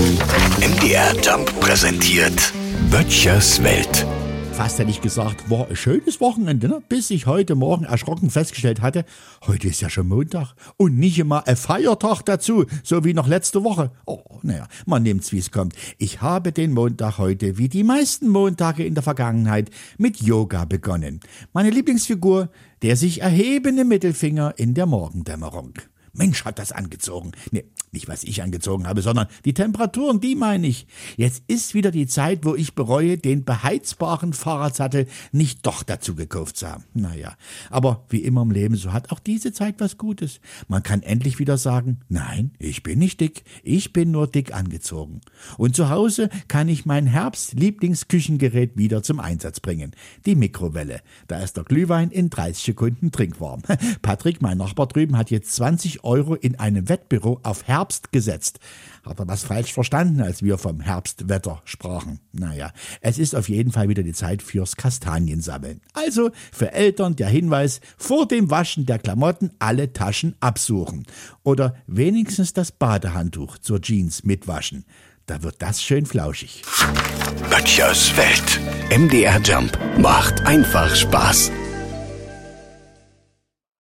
MDR Jump präsentiert Böttchers Welt. Fast hätte ich gesagt, war ein schönes Wochenende, ne? bis ich heute Morgen erschrocken festgestellt hatte, heute ist ja schon Montag und nicht immer ein Feiertag dazu, so wie noch letzte Woche. Oh, naja, man nimmt's, wie es kommt. Ich habe den Montag heute, wie die meisten Montage in der Vergangenheit, mit Yoga begonnen. Meine Lieblingsfigur, der sich erhebende Mittelfinger in der Morgendämmerung. Mensch, hat das angezogen. Nee, nicht was ich angezogen habe, sondern die Temperaturen, die meine ich. Jetzt ist wieder die Zeit, wo ich bereue, den beheizbaren Fahrradsattel nicht doch dazu gekauft zu haben. Naja, aber wie immer im Leben, so hat auch diese Zeit was Gutes. Man kann endlich wieder sagen, nein, ich bin nicht dick, ich bin nur dick angezogen. Und zu Hause kann ich mein Herbst-Lieblingsküchengerät wieder zum Einsatz bringen. Die Mikrowelle. Da ist der Glühwein in 30 Sekunden trinkwarm. Patrick, mein Nachbar drüben, hat jetzt 20 Euro in einem Wettbüro auf Herbst gesetzt. Hat er was falsch verstanden, als wir vom Herbstwetter sprachen? Naja, es ist auf jeden Fall wieder die Zeit fürs Kastaniensammeln. Also für Eltern der Hinweis, vor dem Waschen der Klamotten alle Taschen absuchen. Oder wenigstens das Badehandtuch zur Jeans mitwaschen. Da wird das schön flauschig. Böttchers Welt. MDR Jump macht einfach Spaß.